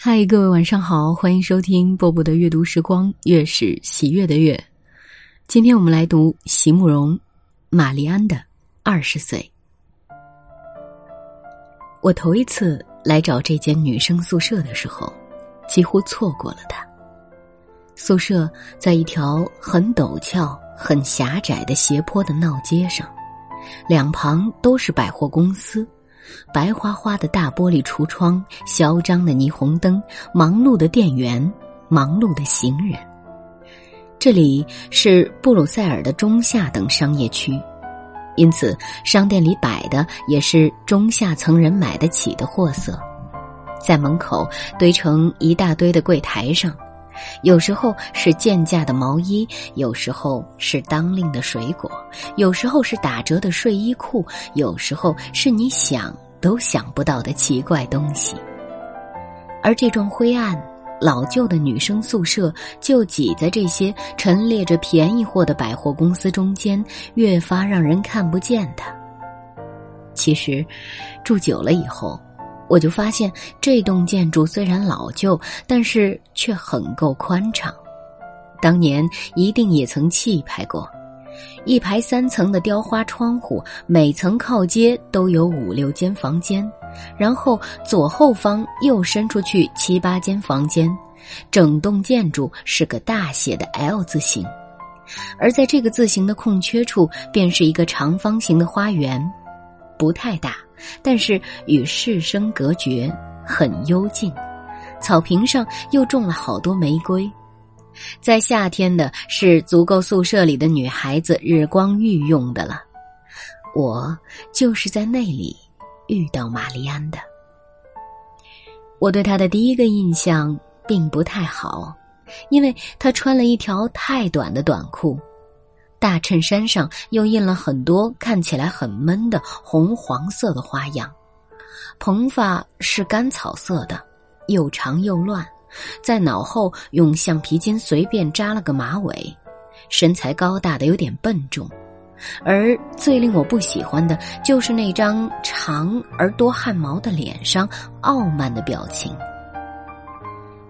嗨，各位晚上好，欢迎收听波波的阅读时光，月是喜悦的月。今天我们来读席慕容、玛丽安的《二十岁》。我头一次来找这间女生宿舍的时候，几乎错过了它。宿舍在一条很陡峭、很狭窄的斜坡的闹街上，两旁都是百货公司。白花花的大玻璃橱窗，嚣张的霓虹灯，忙碌的店员，忙碌的行人。这里是布鲁塞尔的中下等商业区，因此商店里摆的也是中下层人买得起的货色，在门口堆成一大堆的柜台上，有时候是贱价的毛衣，有时候是当令的水果，有时候是打折的睡衣裤，有时候是你想。都想不到的奇怪东西，而这幢灰暗、老旧的女生宿舍就挤在这些陈列着便宜货的百货公司中间，越发让人看不见它。其实，住久了以后，我就发现这栋建筑虽然老旧，但是却很够宽敞，当年一定也曾气派过。一排三层的雕花窗户，每层靠街都有五六间房间，然后左后方又伸出去七八间房间，整栋建筑是个大写的 L 字形，而在这个字形的空缺处，便是一个长方形的花园，不太大，但是与世生隔绝，很幽静，草坪上又种了好多玫瑰。在夏天的是足够宿舍里的女孩子日光浴用的了，我就是在那里遇到玛丽安的。我对她的第一个印象并不太好，因为她穿了一条太短的短裤，大衬衫上又印了很多看起来很闷的红黄色的花样，蓬发是干草色的，又长又乱。在脑后用橡皮筋随便扎了个马尾，身材高大的有点笨重，而最令我不喜欢的就是那张长而多汗毛的脸上傲慢的表情。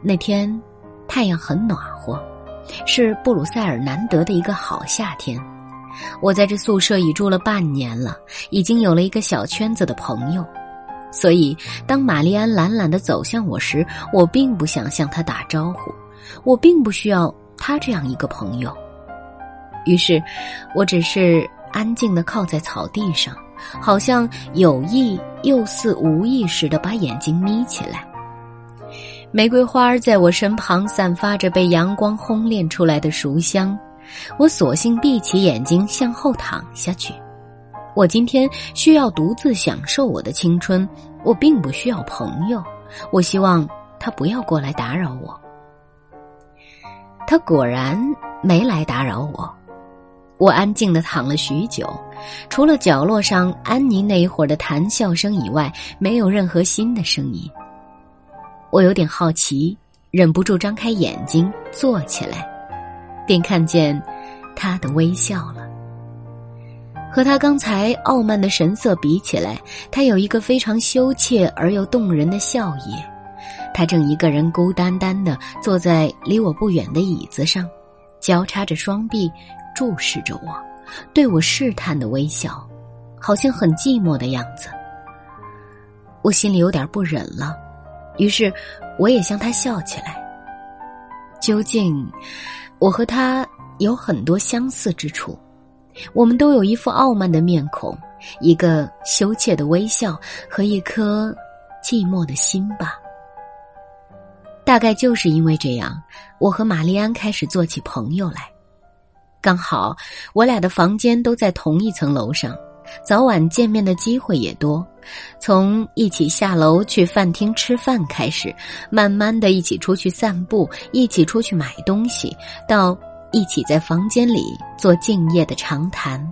那天太阳很暖和，是布鲁塞尔难得的一个好夏天。我在这宿舍已住了半年了，已经有了一个小圈子的朋友。所以，当玛丽安懒懒的走向我时，我并不想向她打招呼，我并不需要她这样一个朋友。于是，我只是安静的靠在草地上，好像有意又似无意识的把眼睛眯起来。玫瑰花在我身旁散发着被阳光烘炼出来的熟香，我索性闭起眼睛向后躺下去。我今天需要独自享受我的青春，我并不需要朋友。我希望他不要过来打扰我。他果然没来打扰我。我安静的躺了许久，除了角落上安妮那一会儿的谈笑声以外，没有任何新的声音。我有点好奇，忍不住张开眼睛坐起来，便看见他的微笑了。和他刚才傲慢的神色比起来，他有一个非常羞怯而又动人的笑意。他正一个人孤单单的坐在离我不远的椅子上，交叉着双臂，注视着我，对我试探的微笑，好像很寂寞的样子。我心里有点不忍了，于是我也向他笑起来。究竟，我和他有很多相似之处。我们都有一副傲慢的面孔，一个羞怯的微笑和一颗寂寞的心吧。大概就是因为这样，我和玛丽安开始做起朋友来。刚好我俩的房间都在同一层楼上，早晚见面的机会也多。从一起下楼去饭厅吃饭开始，慢慢的一起出去散步，一起出去买东西，到。一起在房间里做敬业的长谈。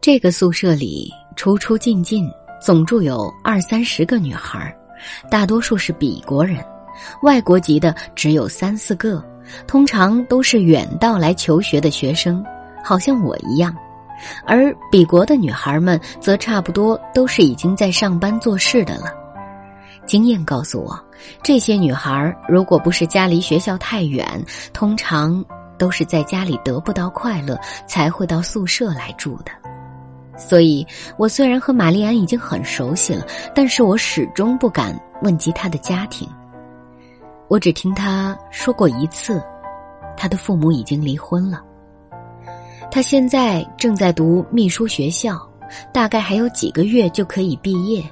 这个宿舍里出出进进，总住有二三十个女孩，大多数是比国人，外国籍的只有三四个，通常都是远道来求学的学生，好像我一样。而比国的女孩们则差不多都是已经在上班做事的了。经验告诉我，这些女孩如果不是家离学校太远，通常都是在家里得不到快乐，才会到宿舍来住的。所以，我虽然和玛丽安已经很熟悉了，但是我始终不敢问及她的家庭。我只听她说过一次，她的父母已经离婚了。她现在正在读秘书学校，大概还有几个月就可以毕业。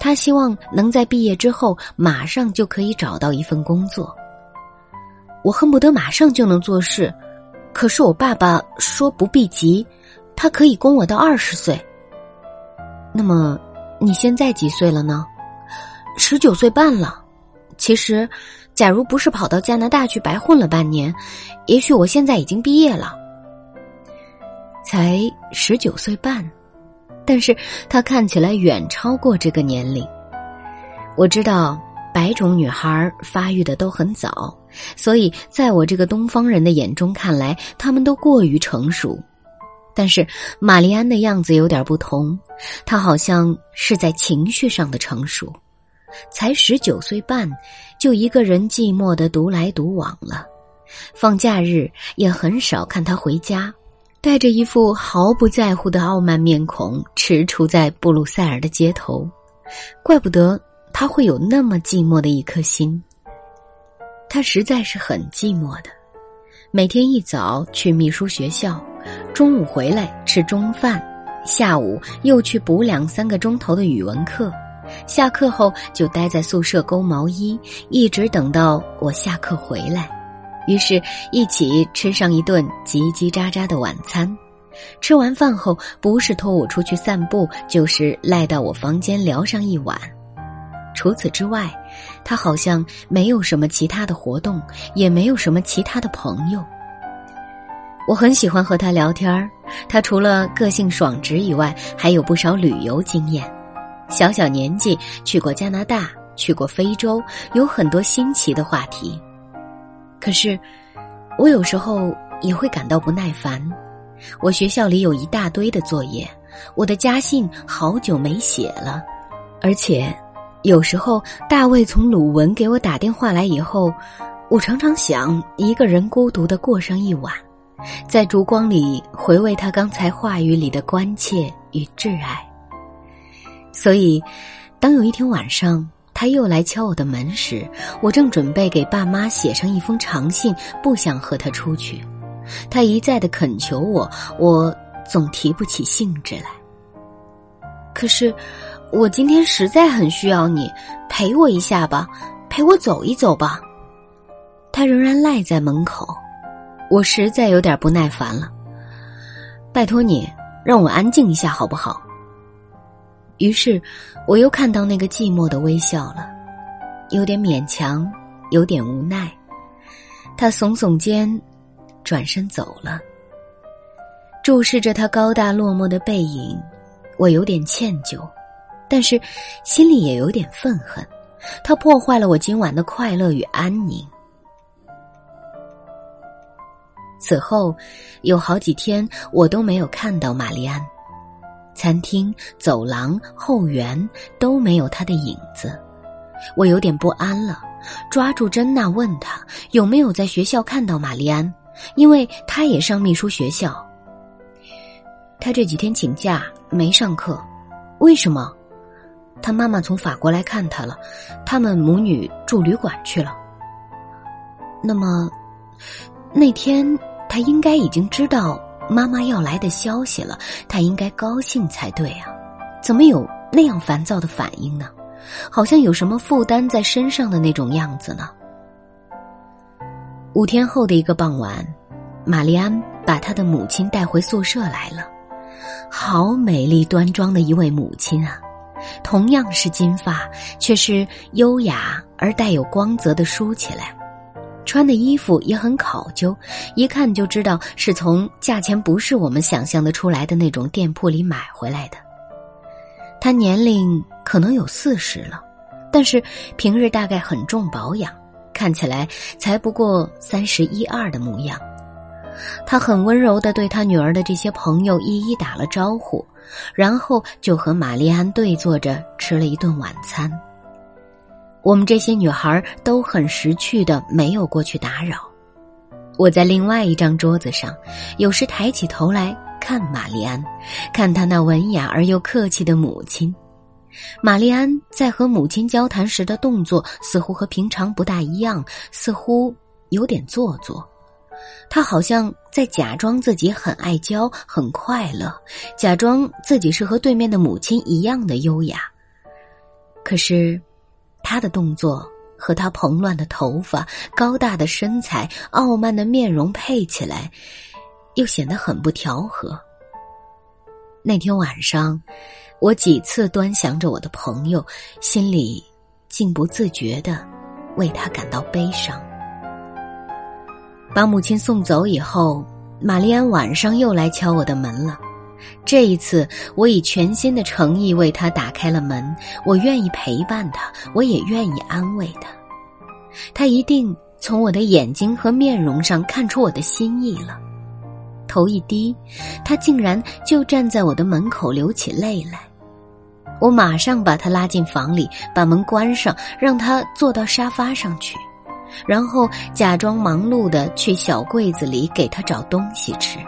她希望能在毕业之后马上就可以找到一份工作。我恨不得马上就能做事，可是我爸爸说不必急。他可以供我到二十岁。那么，你现在几岁了呢？十九岁半了。其实，假如不是跑到加拿大去白混了半年，也许我现在已经毕业了。才十九岁半，但是他看起来远超过这个年龄。我知道白种女孩发育的都很早，所以在我这个东方人的眼中看来，他们都过于成熟。但是玛丽安的样子有点不同，她好像是在情绪上的成熟，才十九岁半，就一个人寂寞的独来独往了。放假日也很少看她回家，带着一副毫不在乎的傲慢面孔，踟蹰在布鲁塞尔的街头。怪不得他会有那么寂寞的一颗心。他实在是很寂寞的，每天一早去秘书学校。中午回来吃中饭，下午又去补两三个钟头的语文课，下课后就待在宿舍勾毛衣，一直等到我下课回来，于是一起吃上一顿叽叽喳喳的晚餐。吃完饭后，不是拖我出去散步，就是赖到我房间聊上一晚。除此之外，他好像没有什么其他的活动，也没有什么其他的朋友。我很喜欢和他聊天儿，他除了个性爽直以外，还有不少旅游经验。小小年纪去过加拿大，去过非洲，有很多新奇的话题。可是，我有时候也会感到不耐烦。我学校里有一大堆的作业，我的家信好久没写了，而且，有时候大卫从鲁文给我打电话来以后，我常常想一个人孤独的过上一晚。在烛光里回味他刚才话语里的关切与挚爱。所以，当有一天晚上他又来敲我的门时，我正准备给爸妈写上一封长信，不想和他出去。他一再的恳求我，我总提不起兴致来。可是，我今天实在很需要你陪我一下吧，陪我走一走吧。他仍然赖在门口。我实在有点不耐烦了，拜托你让我安静一下好不好？于是，我又看到那个寂寞的微笑了，有点勉强，有点无奈。他耸耸肩，转身走了。注视着他高大落寞的背影，我有点歉疚，但是心里也有点愤恨。他破坏了我今晚的快乐与安宁。此后，有好几天我都没有看到玛丽安，餐厅、走廊、后园都没有她的影子，我有点不安了。抓住珍娜问她有没有在学校看到玛丽安，因为她也上秘书学校。她这几天请假没上课，为什么？他妈妈从法国来看他了，他们母女住旅馆去了。那么，那天。他应该已经知道妈妈要来的消息了，他应该高兴才对啊，怎么有那样烦躁的反应呢？好像有什么负担在身上的那种样子呢？五天后的一个傍晚，玛丽安把她的母亲带回宿舍来了，好美丽端庄的一位母亲啊，同样是金发，却是优雅而带有光泽的梳起来。穿的衣服也很考究，一看就知道是从价钱不是我们想象的出来的那种店铺里买回来的。他年龄可能有四十了，但是平日大概很重保养，看起来才不过三十一二的模样。他很温柔的对他女儿的这些朋友一一打了招呼，然后就和玛丽安对坐着吃了一顿晚餐。我们这些女孩都很识趣的，没有过去打扰。我在另外一张桌子上，有时抬起头来看玛丽安，看她那文雅而又客气的母亲。玛丽安在和母亲交谈时的动作似乎和平常不大一样，似乎有点做作。她好像在假装自己很爱娇、很快乐，假装自己是和对面的母亲一样的优雅。可是，她的动作。和他蓬乱的头发、高大的身材、傲慢的面容配起来，又显得很不调和。那天晚上，我几次端详着我的朋友，心里竟不自觉的为他感到悲伤。把母亲送走以后，玛丽安晚上又来敲我的门了。这一次，我以全新的诚意为他打开了门。我愿意陪伴他，我也愿意安慰他。他一定从我的眼睛和面容上看出我的心意了。头一低，他竟然就站在我的门口流起泪来。我马上把他拉进房里，把门关上，让他坐到沙发上去，然后假装忙碌的去小柜子里给他找东西吃。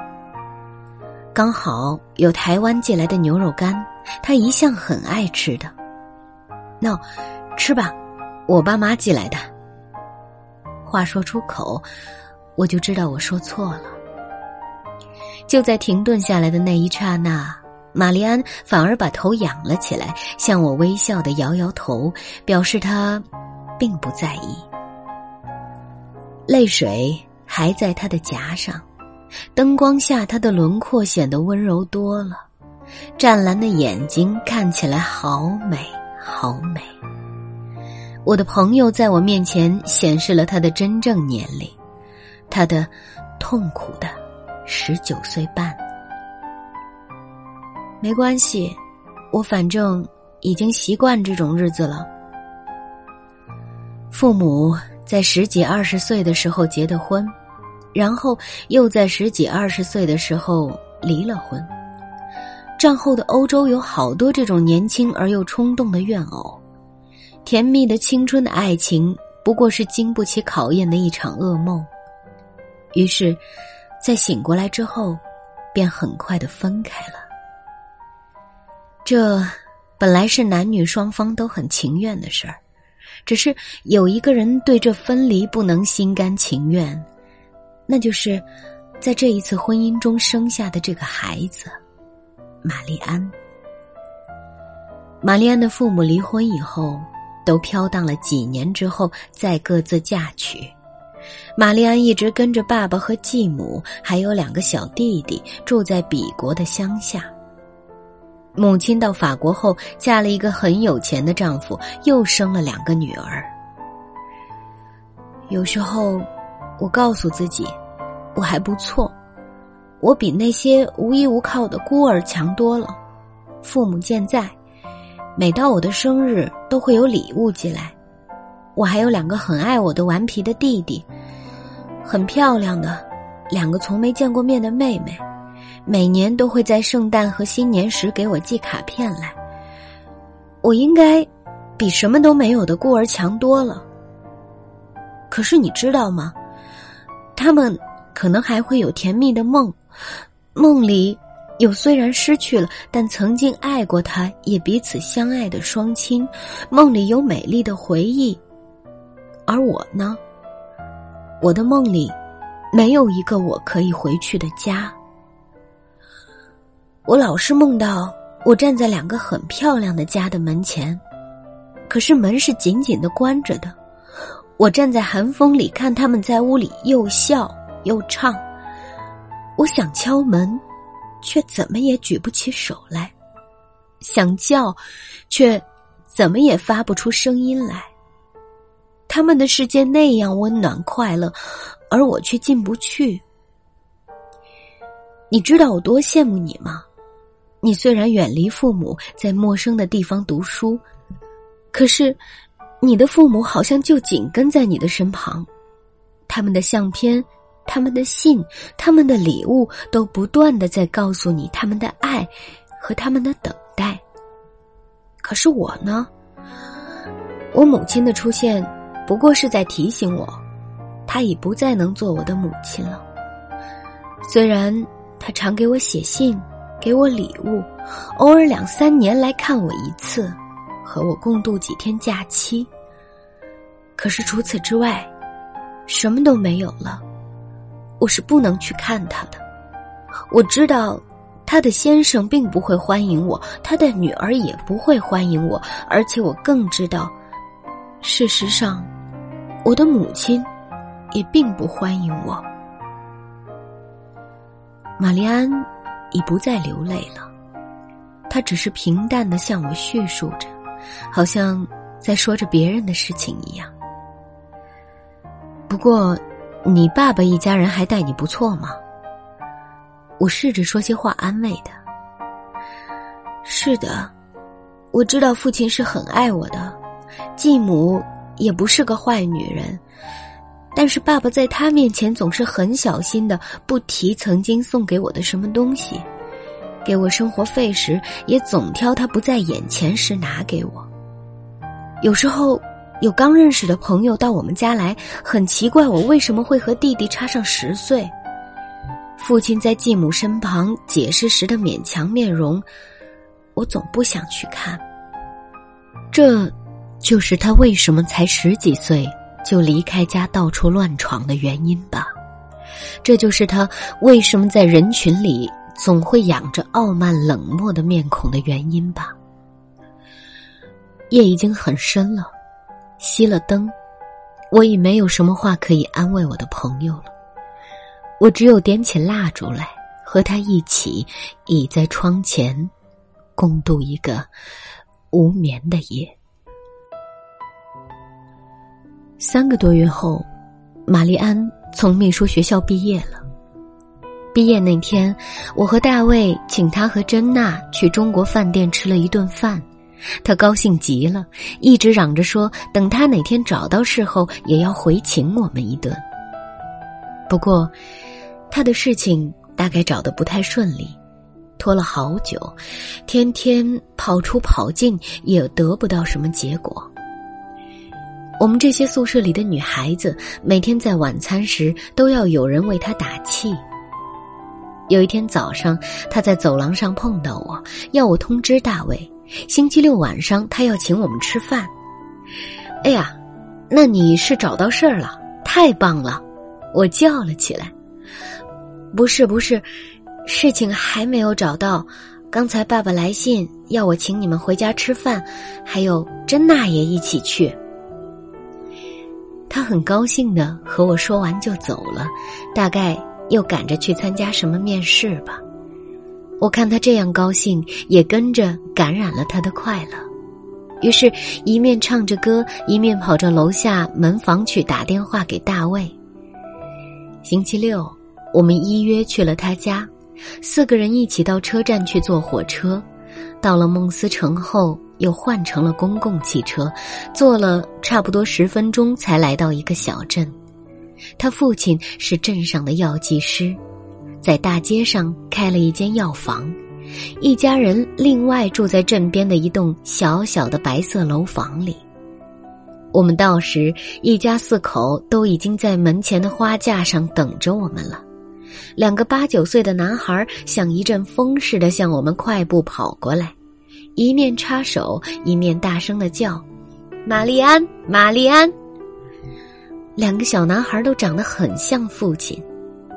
刚好有台湾寄来的牛肉干，他一向很爱吃的。喏，吃吧，我爸妈寄来的。话说出口，我就知道我说错了。就在停顿下来的那一刹那，玛丽安反而把头仰了起来，向我微笑的摇摇头，表示她并不在意。泪水还在他的颊上，灯光下他的轮廓显得温柔多了，湛蓝的眼睛看起来好美，好美。我的朋友在我面前显示了他的真正年龄，他的痛苦的十九岁半。没关系，我反正已经习惯这种日子了。父母在十几二十岁的时候结的婚，然后又在十几二十岁的时候离了婚。战后的欧洲有好多这种年轻而又冲动的怨偶。甜蜜的青春的爱情，不过是经不起考验的一场噩梦。于是，在醒过来之后，便很快的分开了。这本来是男女双方都很情愿的事儿，只是有一个人对这分离不能心甘情愿，那就是在这一次婚姻中生下的这个孩子——玛丽安。玛丽安的父母离婚以后。都飘荡了几年之后，再各自嫁娶。玛丽安一直跟着爸爸和继母，还有两个小弟弟住在比国的乡下。母亲到法国后，嫁了一个很有钱的丈夫，又生了两个女儿。有时候，我告诉自己，我还不错，我比那些无依无靠的孤儿强多了。父母健在。每到我的生日，都会有礼物寄来。我还有两个很爱我的顽皮的弟弟，很漂亮的两个从没见过面的妹妹，每年都会在圣诞和新年时给我寄卡片来。我应该比什么都没有的孤儿强多了。可是你知道吗？他们可能还会有甜蜜的梦，梦里。有虽然失去了，但曾经爱过他，也彼此相爱的双亲，梦里有美丽的回忆。而我呢，我的梦里没有一个我可以回去的家。我老是梦到我站在两个很漂亮的家的门前，可是门是紧紧的关着的。我站在寒风里看他们在屋里又笑又唱。我想敲门。却怎么也举不起手来，想叫，却怎么也发不出声音来。他们的世界那样温暖快乐，而我却进不去。你知道我多羡慕你吗？你虽然远离父母，在陌生的地方读书，可是你的父母好像就紧跟在你的身旁，他们的相片。他们的信，他们的礼物，都不断的在告诉你他们的爱和他们的等待。可是我呢，我母亲的出现，不过是在提醒我，她已不再能做我的母亲了。虽然她常给我写信，给我礼物，偶尔两三年来看我一次，和我共度几天假期。可是除此之外，什么都没有了。我是不能去看他的。我知道。他的先生并不会欢迎我，他的女儿也不会欢迎我，而且我更知道，事实上，我的母亲也并不欢迎我。玛丽安已不再流泪了，他只是平淡的向我叙述着，好像在说着别人的事情一样。不过，你爸爸一家人还待你不错吗？我试着说些话安慰的。是的，我知道父亲是很爱我的，继母也不是个坏女人，但是爸爸在他面前总是很小心的，不提曾经送给我的什么东西，给我生活费时也总挑他不在眼前时拿给我。有时候有刚认识的朋友到我们家来，很奇怪我为什么会和弟弟差上十岁。父亲在继母身旁解释时的勉强面容，我总不想去看。这，就是他为什么才十几岁就离开家到处乱闯的原因吧。这就是他为什么在人群里总会仰着傲慢冷漠的面孔的原因吧。夜已经很深了，熄了灯，我已没有什么话可以安慰我的朋友了。我只有点起蜡烛来，和他一起倚在窗前，共度一个无眠的夜。三个多月后，玛丽安从秘书学校毕业了。毕业那天，我和大卫请他和珍娜去中国饭店吃了一顿饭，他高兴极了，一直嚷着说等他哪天找到事后也要回请我们一顿。不过。他的事情大概找的不太顺利，拖了好久，天天跑出跑进也得不到什么结果。我们这些宿舍里的女孩子每天在晚餐时都要有人为她打气。有一天早上，她在走廊上碰到我，要我通知大卫，星期六晚上他要请我们吃饭。哎呀，那你是找到事儿了，太棒了！我叫了起来。不是不是，事情还没有找到。刚才爸爸来信要我请你们回家吃饭，还有珍娜也一起去。他很高兴的和我说完就走了，大概又赶着去参加什么面试吧。我看他这样高兴，也跟着感染了他的快乐，于是，一面唱着歌，一面跑着楼下门房去打电话给大卫。星期六。我们依约去了他家，四个人一起到车站去坐火车。到了孟斯城后，又换成了公共汽车，坐了差不多十分钟才来到一个小镇。他父亲是镇上的药剂师，在大街上开了一间药房，一家人另外住在镇边的一栋小小的白色楼房里。我们到时，一家四口都已经在门前的花架上等着我们了。两个八九岁的男孩像一阵风似的向我们快步跑过来，一面插手，一面大声的叫：“玛丽安，玛丽安！”两个小男孩都长得很像父亲，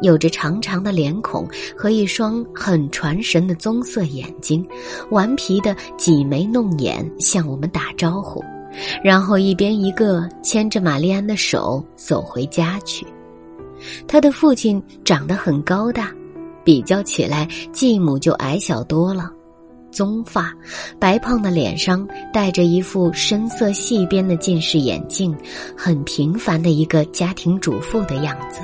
有着长长的脸孔和一双很传神的棕色眼睛，顽皮的挤眉弄眼向我们打招呼，然后一边一个牵着玛丽安的手走回家去。他的父亲长得很高大，比较起来，继母就矮小多了。棕发，白胖的脸上戴着一副深色细边的近视眼镜，很平凡的一个家庭主妇的样子。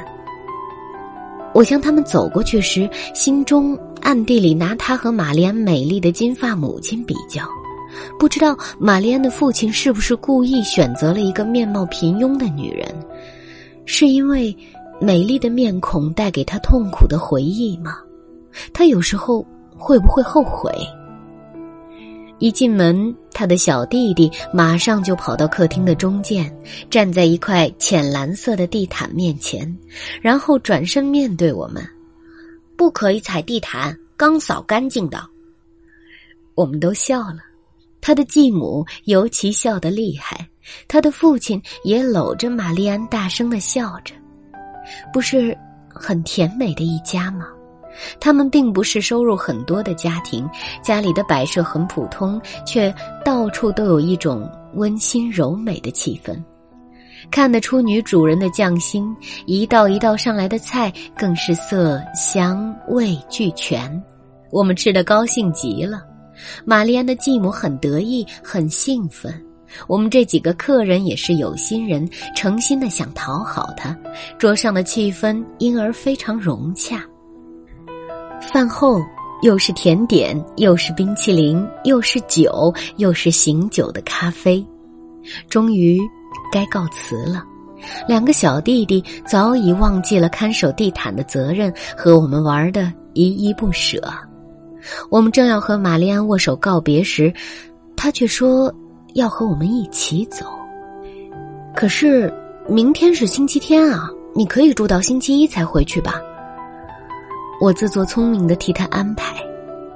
我向他们走过去时，心中暗地里拿他和玛丽安美丽的金发母亲比较，不知道玛丽安的父亲是不是故意选择了一个面貌平庸的女人，是因为。美丽的面孔带给他痛苦的回忆吗？他有时候会不会后悔？一进门，他的小弟弟马上就跑到客厅的中间，站在一块浅蓝色的地毯面前，然后转身面对我们：“不可以踩地毯，刚扫干净的。”我们都笑了，他的继母尤其笑得厉害，他的父亲也搂着玛丽安大声的笑着，不是很甜美的一家吗？他们并不是收入很多的家庭，家里的摆设很普通，却到处都有一种温馨柔美的气氛。看得出女主人的匠心，一道一道上来的菜更是色香味俱全。我们吃得高兴极了，玛丽安的继母很得意，很兴奋。我们这几个客人也是有心人，诚心的想讨好他，桌上的气氛因而非常融洽。饭后又是甜点，又是冰淇淋，又是酒，又是醒酒的咖啡。终于该告辞了。两个小弟弟早已忘记了看守地毯的责任，和我们玩的依依不舍。我们正要和玛丽安握手告别时，他却说要和我们一起走。可是明天是星期天啊，你可以住到星期一才回去吧。我自作聪明的替他安排，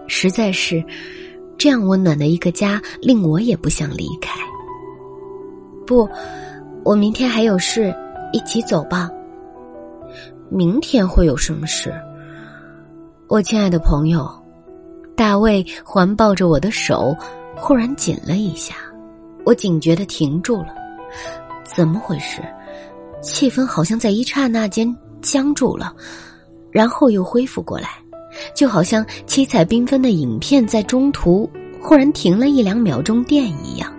实在是这样温暖的一个家，令我也不想离开。不，我明天还有事，一起走吧。明天会有什么事？我亲爱的朋友，大卫环抱着我的手，忽然紧了一下，我警觉的停住了。怎么回事？气氛好像在一刹那间僵住了。然后又恢复过来，就好像七彩缤纷的影片在中途忽然停了一两秒钟电一样，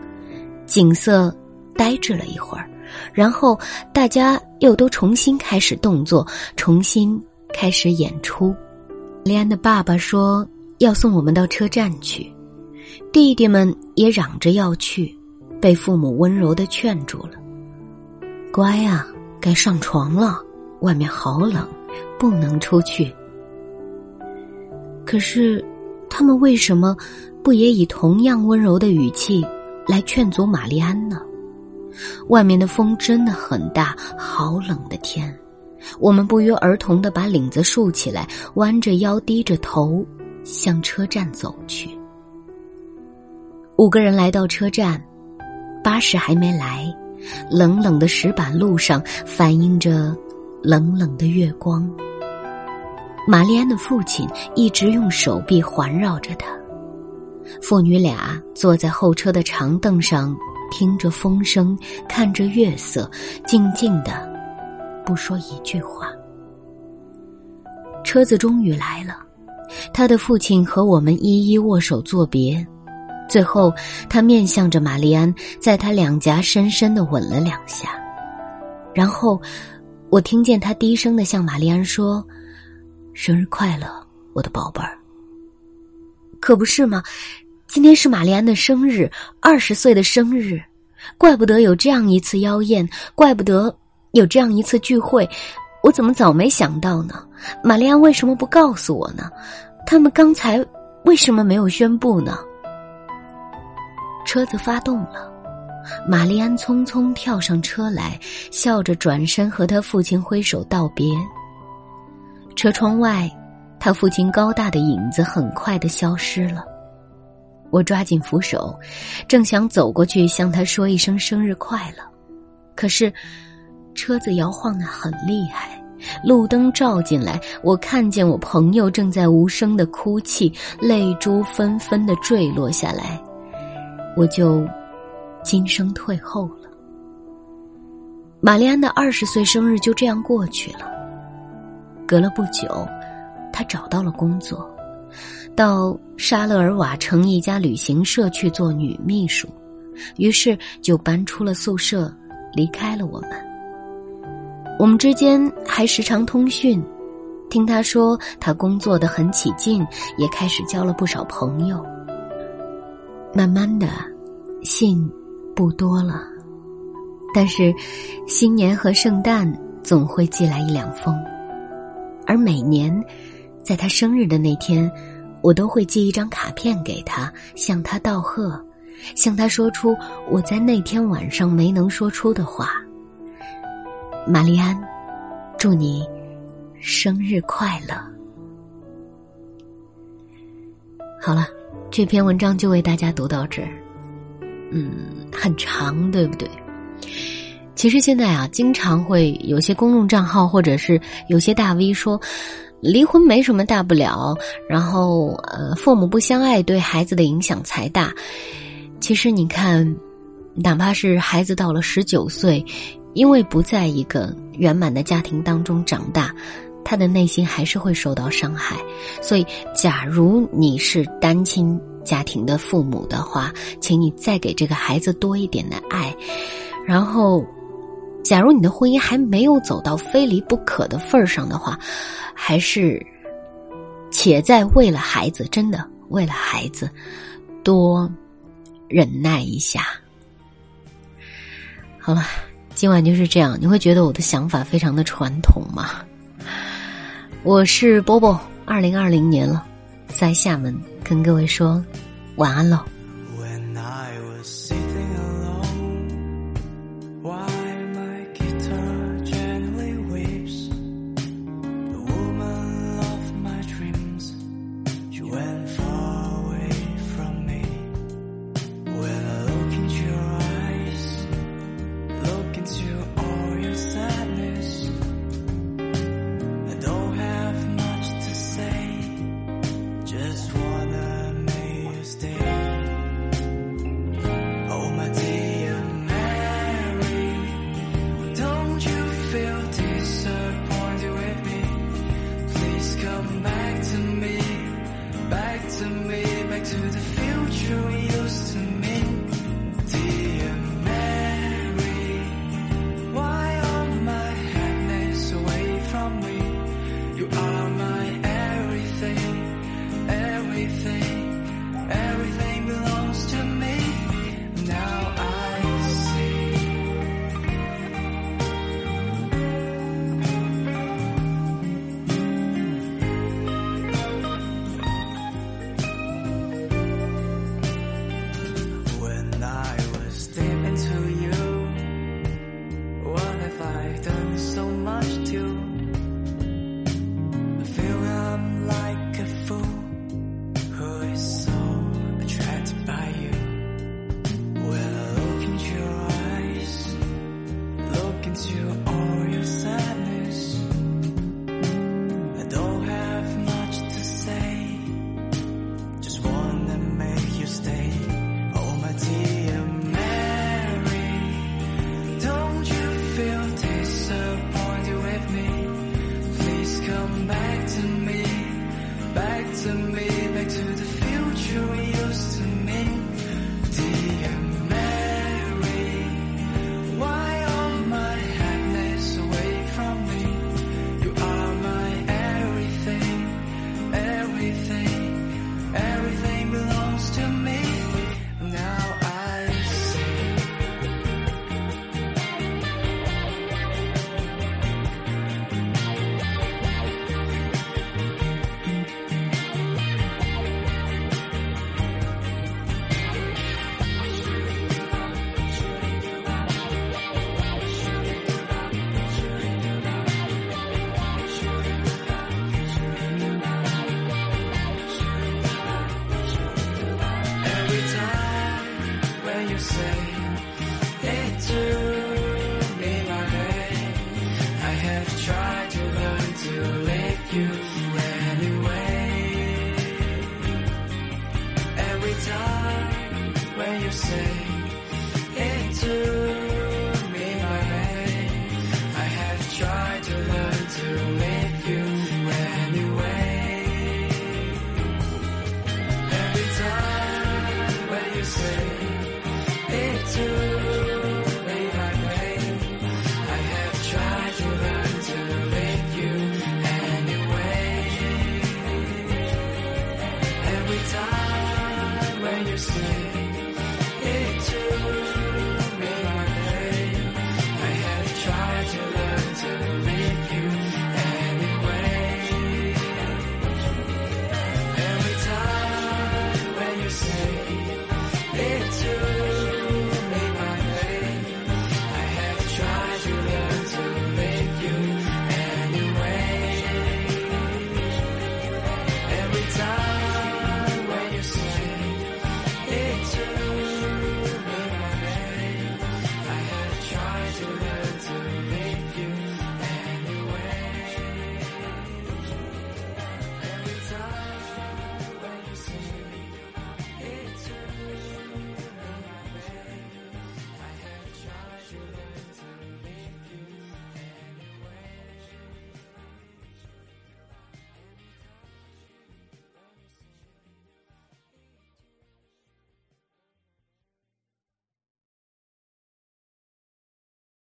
景色呆滞了一会儿，然后大家又都重新开始动作，重新开始演出。丽安的爸爸说要送我们到车站去，弟弟们也嚷着要去，被父母温柔的劝住了。乖啊，该上床了，外面好冷。不能出去。可是，他们为什么不也以同样温柔的语气来劝阻玛丽安呢？外面的风真的很大，好冷的天。我们不约而同的把领子竖起来，弯着腰，低着头，向车站走去。五个人来到车站，巴士还没来，冷冷的石板路上反映着。冷冷的月光。玛丽安的父亲一直用手臂环绕着她，父女俩坐在后车的长凳上，听着风声，看着月色，静静的，不说一句话。车子终于来了，他的父亲和我们一一握手作别，最后他面向着玛丽安，在他两颊深深的吻了两下，然后。我听见他低声的向玛丽安说：“生日快乐，我的宝贝儿。”可不是吗？今天是玛丽安的生日，二十岁的生日，怪不得有这样一次妖艳，怪不得有这样一次聚会，我怎么早没想到呢？玛丽安为什么不告诉我呢？他们刚才为什么没有宣布呢？车子发动了。玛丽安匆匆跳上车来，笑着转身和他父亲挥手道别。车窗外，他父亲高大的影子很快的消失了。我抓紧扶手，正想走过去向他说一声生日快乐，可是车子摇晃的很厉害，路灯照进来，我看见我朋友正在无声的哭泣，泪珠纷纷的坠落下来，我就。今生退后了。玛丽安的二十岁生日就这样过去了。隔了不久，她找到了工作，到沙勒尔瓦城一家旅行社去做女秘书，于是就搬出了宿舍，离开了我们。我们之间还时常通讯，听他说他工作的很起劲，也开始交了不少朋友。慢慢的，信。不多了，但是新年和圣诞总会寄来一两封，而每年在他生日的那天，我都会寄一张卡片给他，向他道贺，向他说出我在那天晚上没能说出的话。玛丽安，祝你生日快乐！好了，这篇文章就为大家读到这儿。嗯，很长，对不对？其实现在啊，经常会有些公众账号或者是有些大 V 说。离婚没什么大不了，然后呃，父母不相爱对孩子的影响才大。其实你看，哪怕是孩子到了十九岁，因为不在一个圆满的家庭当中长大，他的内心还是会受到伤害。所以，假如你是单亲家庭的父母的话，请你再给这个孩子多一点的爱，然后。假如你的婚姻还没有走到非离不可的份儿上的话，还是且在为了孩子，真的为了孩子，多忍耐一下。好了，今晚就是这样。你会觉得我的想法非常的传统吗？我是波波，二零二零年了，在厦门跟各位说晚安喽。